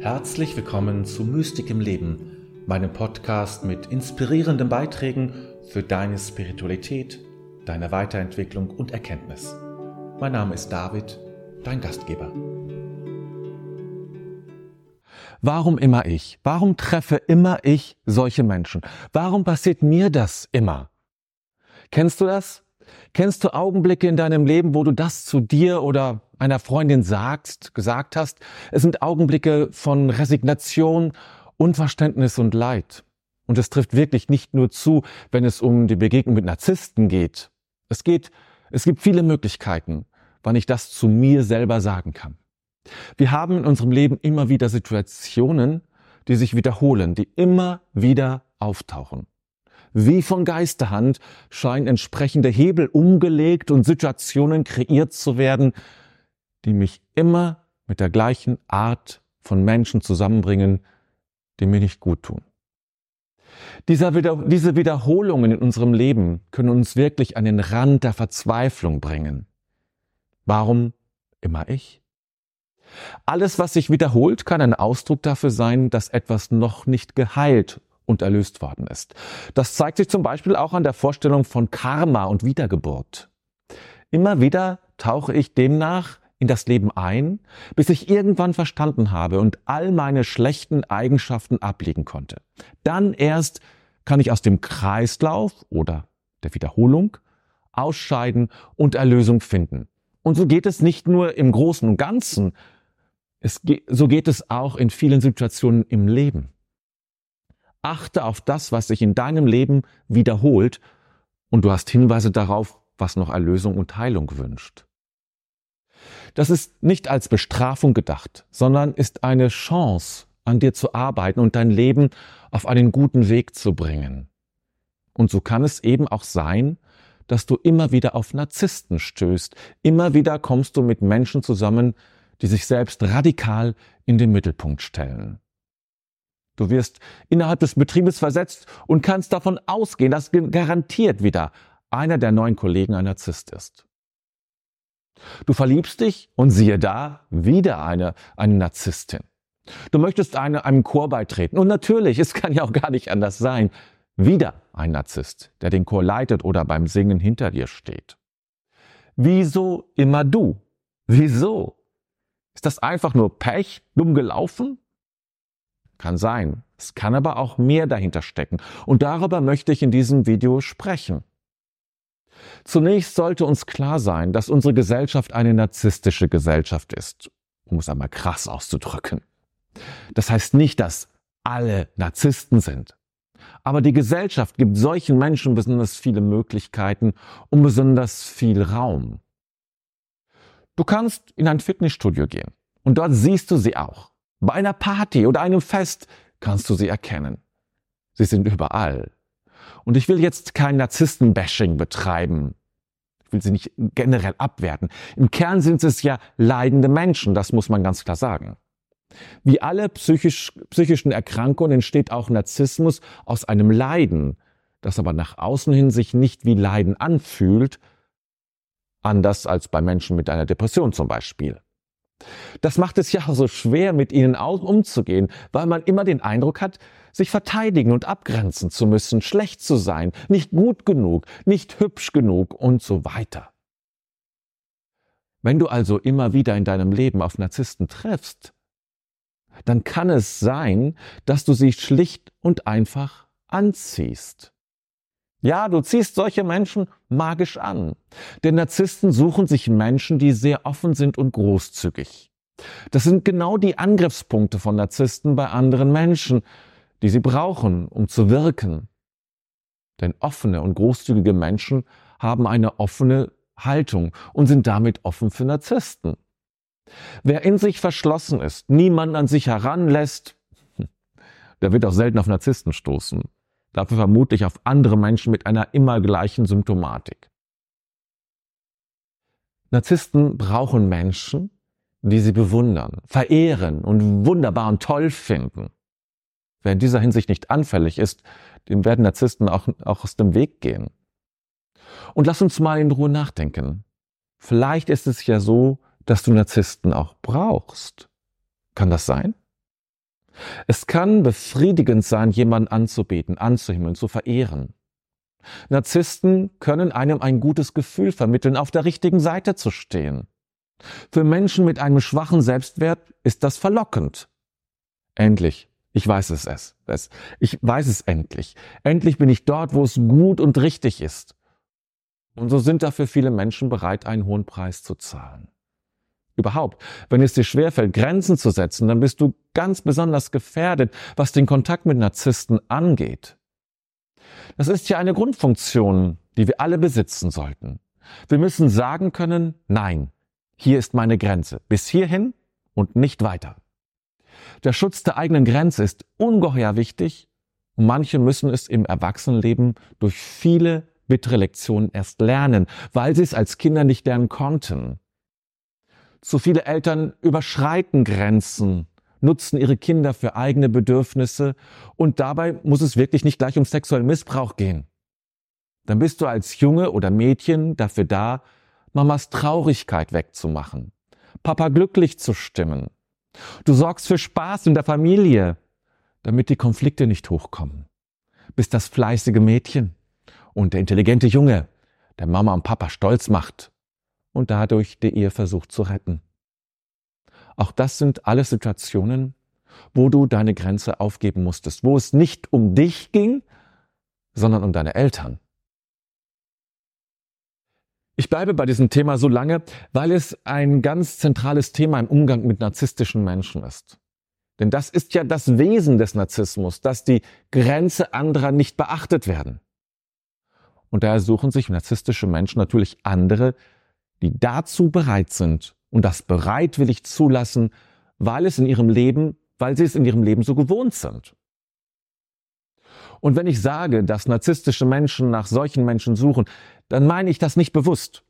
Herzlich willkommen zu Mystik im Leben, meinem Podcast mit inspirierenden Beiträgen für deine Spiritualität, deine Weiterentwicklung und Erkenntnis. Mein Name ist David, dein Gastgeber. Warum immer ich? Warum treffe immer ich solche Menschen? Warum passiert mir das immer? Kennst du das? Kennst du Augenblicke in deinem Leben, wo du das zu dir oder einer Freundin sagst, gesagt hast? Es sind Augenblicke von Resignation, Unverständnis und Leid. Und es trifft wirklich nicht nur zu, wenn es um die Begegnung mit Narzissten geht. Es geht, es gibt viele Möglichkeiten, wann ich das zu mir selber sagen kann. Wir haben in unserem Leben immer wieder Situationen, die sich wiederholen, die immer wieder auftauchen. Wie von Geisterhand scheinen entsprechende Hebel umgelegt und Situationen kreiert zu werden, die mich immer mit der gleichen Art von Menschen zusammenbringen, die mir nicht gut tun. Diese Wiederholungen in unserem Leben können uns wirklich an den Rand der Verzweiflung bringen. Warum immer ich? Alles, was sich wiederholt, kann ein Ausdruck dafür sein, dass etwas noch nicht geheilt und erlöst worden ist. Das zeigt sich zum Beispiel auch an der Vorstellung von Karma und Wiedergeburt. Immer wieder tauche ich demnach in das Leben ein, bis ich irgendwann verstanden habe und all meine schlechten Eigenschaften ablegen konnte. Dann erst kann ich aus dem Kreislauf oder der Wiederholung ausscheiden und Erlösung finden. Und so geht es nicht nur im Großen und Ganzen, es so geht es auch in vielen Situationen im Leben. Achte auf das, was sich in deinem Leben wiederholt und du hast Hinweise darauf, was noch Erlösung und Heilung wünscht. Das ist nicht als Bestrafung gedacht, sondern ist eine Chance, an dir zu arbeiten und dein Leben auf einen guten Weg zu bringen. Und so kann es eben auch sein, dass du immer wieder auf Narzissten stößt. Immer wieder kommst du mit Menschen zusammen, die sich selbst radikal in den Mittelpunkt stellen. Du wirst innerhalb des Betriebes versetzt und kannst davon ausgehen, dass garantiert wieder einer der neuen Kollegen ein Narzisst ist. Du verliebst dich und siehe da, wieder eine, eine Narzisstin. Du möchtest eine, einem Chor beitreten und natürlich, es kann ja auch gar nicht anders sein, wieder ein Narzisst, der den Chor leitet oder beim Singen hinter dir steht. Wieso immer du? Wieso? Ist das einfach nur Pech, dumm gelaufen? Kann sein. Es kann aber auch mehr dahinter stecken. Und darüber möchte ich in diesem Video sprechen. Zunächst sollte uns klar sein, dass unsere Gesellschaft eine narzisstische Gesellschaft ist, um es einmal krass auszudrücken. Das heißt nicht, dass alle Narzissten sind. Aber die Gesellschaft gibt solchen Menschen besonders viele Möglichkeiten und besonders viel Raum. Du kannst in ein Fitnessstudio gehen und dort siehst du sie auch. Bei einer Party oder einem Fest kannst du sie erkennen. Sie sind überall. Und ich will jetzt kein Narzissten-Bashing betreiben. Ich will sie nicht generell abwerten. Im Kern sind es ja leidende Menschen, das muss man ganz klar sagen. Wie alle psychisch, psychischen Erkrankungen entsteht auch Narzissmus aus einem Leiden, das aber nach außen hin sich nicht wie Leiden anfühlt, anders als bei Menschen mit einer Depression zum Beispiel. Das macht es ja so schwer, mit ihnen umzugehen, weil man immer den Eindruck hat, sich verteidigen und abgrenzen zu müssen, schlecht zu sein, nicht gut genug, nicht hübsch genug und so weiter. Wenn du also immer wieder in deinem Leben auf Narzissten triffst, dann kann es sein, dass du sie schlicht und einfach anziehst. Ja, du ziehst solche Menschen magisch an. Denn Narzissten suchen sich Menschen, die sehr offen sind und großzügig. Das sind genau die Angriffspunkte von Narzissten bei anderen Menschen, die sie brauchen, um zu wirken. Denn offene und großzügige Menschen haben eine offene Haltung und sind damit offen für Narzissten. Wer in sich verschlossen ist, niemand an sich heranlässt, der wird auch selten auf Narzissten stoßen dafür vermutlich auf andere Menschen mit einer immer gleichen Symptomatik. Narzissten brauchen Menschen, die sie bewundern, verehren und wunderbar und toll finden. Wer in dieser Hinsicht nicht anfällig ist, dem werden Narzissten auch, auch aus dem Weg gehen. Und lass uns mal in Ruhe nachdenken. Vielleicht ist es ja so, dass du Narzissten auch brauchst. Kann das sein? Es kann befriedigend sein, jemanden anzubeten, anzuhimmeln, zu verehren. Narzissten können einem ein gutes Gefühl vermitteln, auf der richtigen Seite zu stehen. Für Menschen mit einem schwachen Selbstwert ist das verlockend. Endlich, ich weiß es es. Ich weiß es endlich. Endlich bin ich dort, wo es gut und richtig ist. Und so sind dafür viele Menschen bereit, einen hohen Preis zu zahlen. Überhaupt, wenn es dir schwerfällt, Grenzen zu setzen, dann bist du ganz besonders gefährdet, was den Kontakt mit Narzissten angeht. Das ist ja eine Grundfunktion, die wir alle besitzen sollten. Wir müssen sagen können, nein, hier ist meine Grenze, bis hierhin und nicht weiter. Der Schutz der eigenen Grenze ist ungeheuer wichtig und manche müssen es im Erwachsenenleben durch viele bittere Lektionen erst lernen, weil sie es als Kinder nicht lernen konnten. Zu viele Eltern überschreiten Grenzen, nutzen ihre Kinder für eigene Bedürfnisse und dabei muss es wirklich nicht gleich um sexuellen Missbrauch gehen. Dann bist du als Junge oder Mädchen dafür da, Mamas Traurigkeit wegzumachen, Papa glücklich zu stimmen. Du sorgst für Spaß in der Familie, damit die Konflikte nicht hochkommen. Bist das fleißige Mädchen und der intelligente Junge, der Mama und Papa stolz macht und dadurch die Ehe versucht zu retten. Auch das sind alles Situationen, wo du deine Grenze aufgeben musstest, wo es nicht um dich ging, sondern um deine Eltern. Ich bleibe bei diesem Thema so lange, weil es ein ganz zentrales Thema im Umgang mit narzisstischen Menschen ist. Denn das ist ja das Wesen des Narzissmus, dass die Grenze anderer nicht beachtet werden. Und daher suchen sich narzisstische Menschen natürlich andere, die dazu bereit sind und das bereitwillig zulassen, weil es in ihrem Leben, weil sie es in ihrem Leben so gewohnt sind. Und wenn ich sage, dass narzisstische Menschen nach solchen Menschen suchen, dann meine ich das nicht bewusst.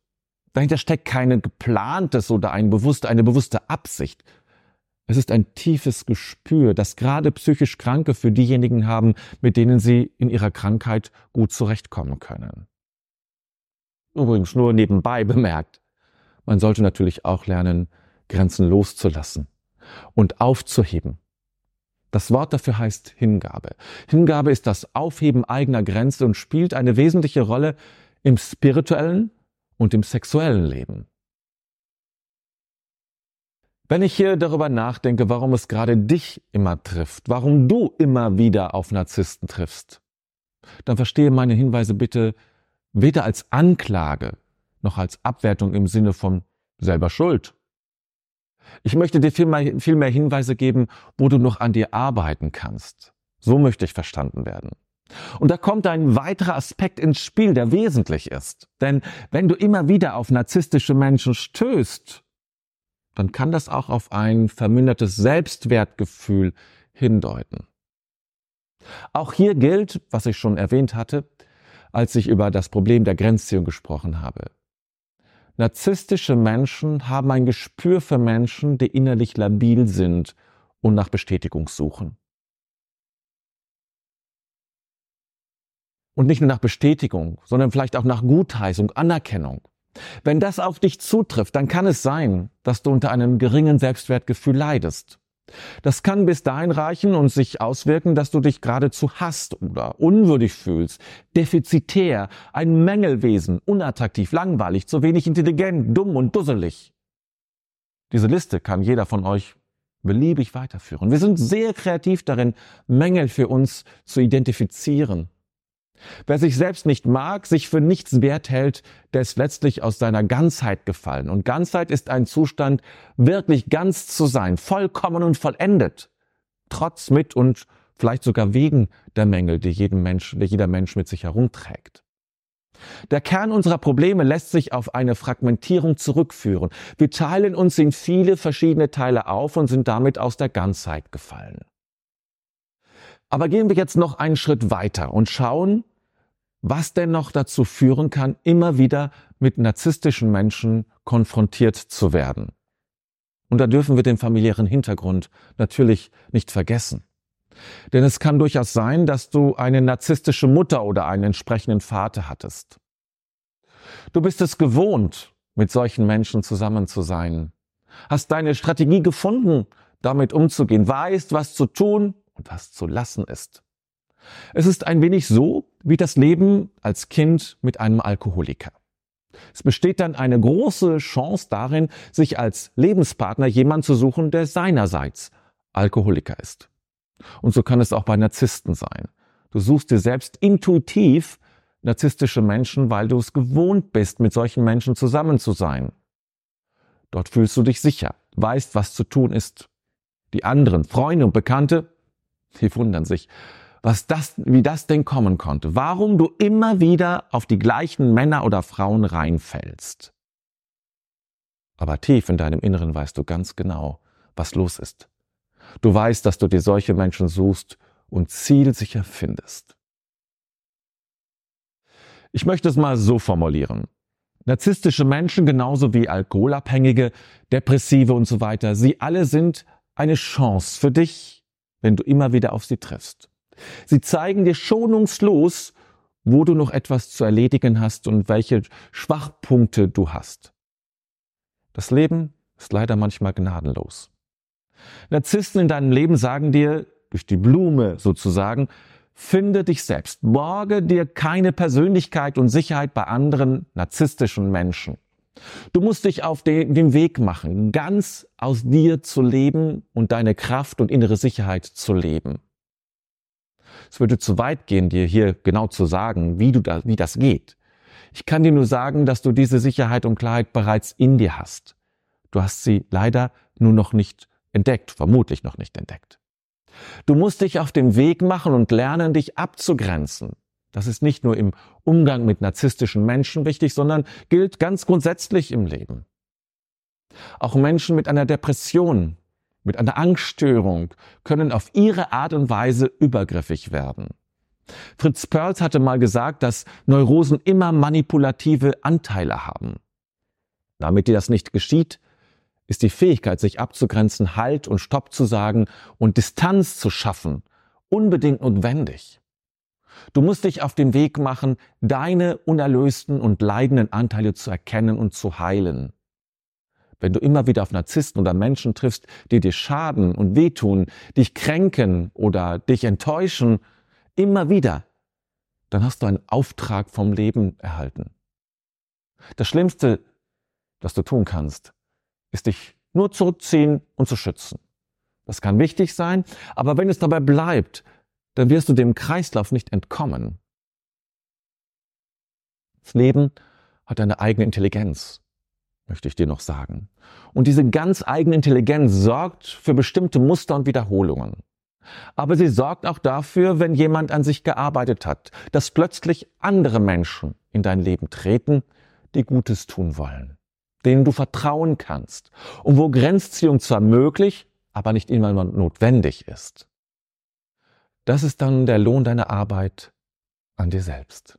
Dahinter steckt keine geplantes oder ein bewusste, eine bewusste Absicht. Es ist ein tiefes Gespür, das gerade psychisch Kranke für diejenigen haben, mit denen sie in ihrer Krankheit gut zurechtkommen können. Übrigens nur nebenbei bemerkt. Man sollte natürlich auch lernen, Grenzen loszulassen und aufzuheben. Das Wort dafür heißt Hingabe. Hingabe ist das Aufheben eigener Grenze und spielt eine wesentliche Rolle im spirituellen und im sexuellen Leben. Wenn ich hier darüber nachdenke, warum es gerade dich immer trifft, warum du immer wieder auf Narzissten triffst, dann verstehe meine Hinweise bitte weder als Anklage noch als Abwertung im Sinne von selber Schuld. Ich möchte dir viel mehr, viel mehr Hinweise geben, wo du noch an dir arbeiten kannst. So möchte ich verstanden werden. Und da kommt ein weiterer Aspekt ins Spiel, der wesentlich ist. Denn wenn du immer wieder auf narzisstische Menschen stößt, dann kann das auch auf ein vermindertes Selbstwertgefühl hindeuten. Auch hier gilt, was ich schon erwähnt hatte, als ich über das Problem der Grenzziehung gesprochen habe. Narzisstische Menschen haben ein Gespür für Menschen, die innerlich labil sind und nach Bestätigung suchen. Und nicht nur nach Bestätigung, sondern vielleicht auch nach Gutheißung, Anerkennung. Wenn das auf dich zutrifft, dann kann es sein, dass du unter einem geringen Selbstwertgefühl leidest. Das kann bis dahin reichen und sich auswirken, dass du dich geradezu hasst oder unwürdig fühlst, defizitär, ein Mängelwesen, unattraktiv, langweilig, zu wenig intelligent, dumm und dusselig. Diese Liste kann jeder von euch beliebig weiterführen. Wir sind sehr kreativ darin, Mängel für uns zu identifizieren Wer sich selbst nicht mag, sich für nichts wert hält, der ist letztlich aus seiner Ganzheit gefallen. Und Ganzheit ist ein Zustand, wirklich ganz zu sein, vollkommen und vollendet. Trotz mit und vielleicht sogar wegen der Mängel, die, jedem Mensch, die jeder Mensch mit sich herumträgt. Der Kern unserer Probleme lässt sich auf eine Fragmentierung zurückführen. Wir teilen uns in viele verschiedene Teile auf und sind damit aus der Ganzheit gefallen. Aber gehen wir jetzt noch einen Schritt weiter und schauen, was denn noch dazu führen kann, immer wieder mit narzisstischen Menschen konfrontiert zu werden. Und da dürfen wir den familiären Hintergrund natürlich nicht vergessen. Denn es kann durchaus sein, dass du eine narzisstische Mutter oder einen entsprechenden Vater hattest. Du bist es gewohnt, mit solchen Menschen zusammen zu sein, hast deine Strategie gefunden, damit umzugehen, weißt, was zu tun und was zu lassen ist. Es ist ein wenig so wie das Leben als Kind mit einem Alkoholiker. Es besteht dann eine große Chance darin, sich als Lebenspartner jemand zu suchen, der seinerseits Alkoholiker ist. Und so kann es auch bei Narzissten sein. Du suchst dir selbst intuitiv narzisstische Menschen, weil du es gewohnt bist, mit solchen Menschen zusammen zu sein. Dort fühlst du dich sicher, weißt, was zu tun ist. Die anderen, Freunde und Bekannte, die wundern sich, was das, wie das denn kommen konnte. Warum du immer wieder auf die gleichen Männer oder Frauen reinfällst. Aber tief in deinem Inneren weißt du ganz genau, was los ist. Du weißt, dass du dir solche Menschen suchst und zielsicher findest. Ich möchte es mal so formulieren. Narzisstische Menschen genauso wie Alkoholabhängige, Depressive und so weiter, sie alle sind eine Chance für dich, wenn du immer wieder auf sie triffst. Sie zeigen dir schonungslos, wo du noch etwas zu erledigen hast und welche Schwachpunkte du hast. Das Leben ist leider manchmal gnadenlos. Narzissten in deinem Leben sagen dir, durch die Blume sozusagen, finde dich selbst. Borge dir keine Persönlichkeit und Sicherheit bei anderen narzisstischen Menschen. Du musst dich auf den, Weg machen, ganz aus dir zu leben und deine Kraft und innere Sicherheit zu leben. Es würde zu weit gehen, dir hier genau zu sagen, wie, du da, wie das geht. Ich kann dir nur sagen, dass du diese Sicherheit und Klarheit bereits in dir hast. Du hast sie leider nur noch nicht entdeckt, vermutlich noch nicht entdeckt. Du musst dich auf den Weg machen und lernen, dich abzugrenzen. Das ist nicht nur im Umgang mit narzisstischen Menschen wichtig, sondern gilt ganz grundsätzlich im Leben. Auch Menschen mit einer Depression, mit einer Angststörung können auf ihre Art und Weise übergriffig werden. Fritz Perls hatte mal gesagt, dass Neurosen immer manipulative Anteile haben. Damit dir das nicht geschieht, ist die Fähigkeit, sich abzugrenzen, Halt und Stopp zu sagen und Distanz zu schaffen, unbedingt notwendig. Du musst dich auf den Weg machen, deine unerlösten und leidenden Anteile zu erkennen und zu heilen. Wenn du immer wieder auf Narzissten oder Menschen triffst, die dir schaden und wehtun, dich kränken oder dich enttäuschen, immer wieder, dann hast du einen Auftrag vom Leben erhalten. Das Schlimmste, was du tun kannst, ist dich nur zurückziehen und zu schützen. Das kann wichtig sein, aber wenn es dabei bleibt, dann wirst du dem Kreislauf nicht entkommen. Das Leben hat eine eigene Intelligenz, möchte ich dir noch sagen. Und diese ganz eigene Intelligenz sorgt für bestimmte Muster und Wiederholungen. Aber sie sorgt auch dafür, wenn jemand an sich gearbeitet hat, dass plötzlich andere Menschen in dein Leben treten, die Gutes tun wollen denen du vertrauen kannst und wo Grenzziehung zwar möglich, aber nicht immer notwendig ist. Das ist dann der Lohn deiner Arbeit an dir selbst.